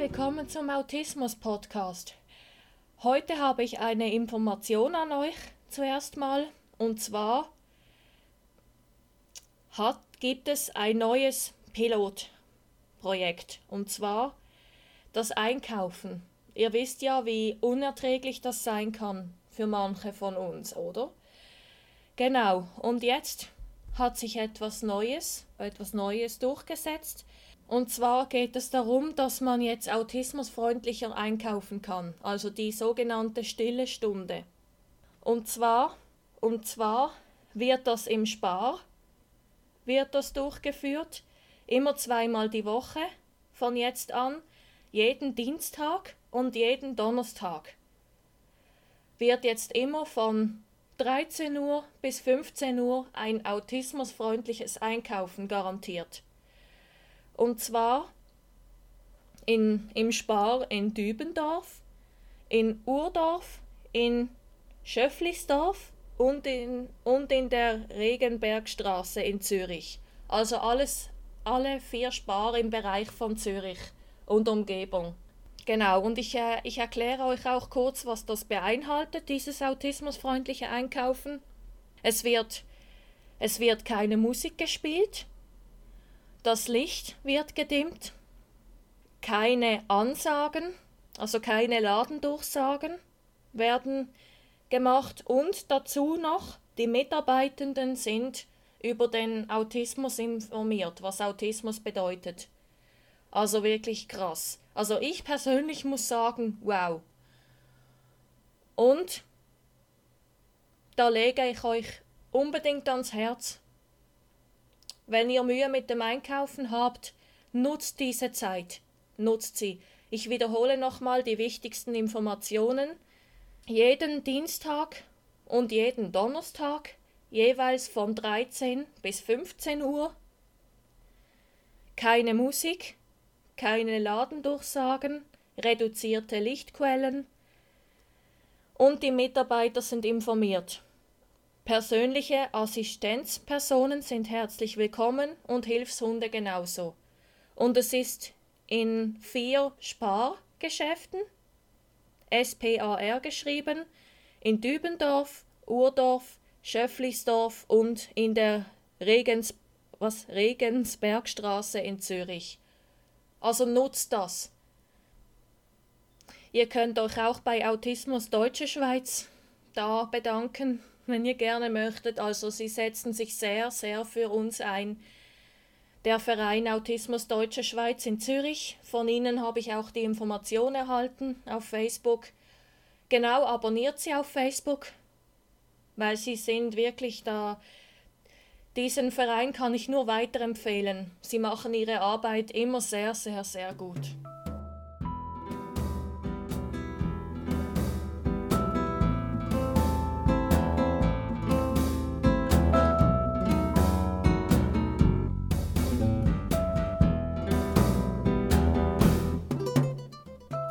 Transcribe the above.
willkommen zum Autismus Podcast. Heute habe ich eine Information an euch zuerst mal und zwar hat, gibt es ein neues Pilotprojekt und zwar das Einkaufen. Ihr wisst ja, wie unerträglich das sein kann für manche von uns, oder? Genau, und jetzt hat sich etwas Neues, etwas Neues durchgesetzt. Und zwar geht es darum, dass man jetzt autismusfreundlicher einkaufen kann, also die sogenannte stille Stunde. Und zwar, und zwar wird das im Spar wird das durchgeführt, immer zweimal die Woche von jetzt an, jeden Dienstag und jeden Donnerstag. Wird jetzt immer von 13 Uhr bis 15 Uhr ein autismusfreundliches Einkaufen garantiert. Und zwar in, im Spar in Dübendorf, in Urdorf, in Schöfflisdorf und in, und in der Regenbergstraße in Zürich. Also alles, alle vier Spar im Bereich von Zürich und Umgebung. Genau, und ich, äh, ich erkläre euch auch kurz, was das beinhaltet, dieses autismusfreundliche Einkaufen. Es wird, es wird keine Musik gespielt, das Licht wird gedimmt, keine Ansagen, also keine Ladendurchsagen werden gemacht und dazu noch, die Mitarbeitenden sind über den Autismus informiert, was Autismus bedeutet. Also wirklich krass. Also ich persönlich muss sagen, wow. Und da lege ich euch unbedingt ans Herz, wenn ihr Mühe mit dem Einkaufen habt, nutzt diese Zeit, nutzt sie. Ich wiederhole nochmal die wichtigsten Informationen. Jeden Dienstag und jeden Donnerstag jeweils von 13 bis 15 Uhr. Keine Musik, keine Ladendurchsagen, reduzierte Lichtquellen und die Mitarbeiter sind informiert. Persönliche Assistenzpersonen sind herzlich willkommen und Hilfshunde genauso. Und es ist in vier Spargeschäften, SPAR geschrieben, in Dübendorf, Urdorf, Schöfflisdorf und in der Regens, was, Regensbergstraße in Zürich. Also nutzt das. Ihr könnt euch auch bei Autismus Deutsche Schweiz da bedanken, wenn ihr gerne möchtet. Also sie setzen sich sehr, sehr für uns ein. Der Verein Autismus Deutsche Schweiz in Zürich. Von ihnen habe ich auch die Information erhalten auf Facebook. Genau, abonniert sie auf Facebook, weil sie sind wirklich da diesen Verein kann ich nur weiterempfehlen. Sie machen ihre Arbeit immer sehr, sehr, sehr gut.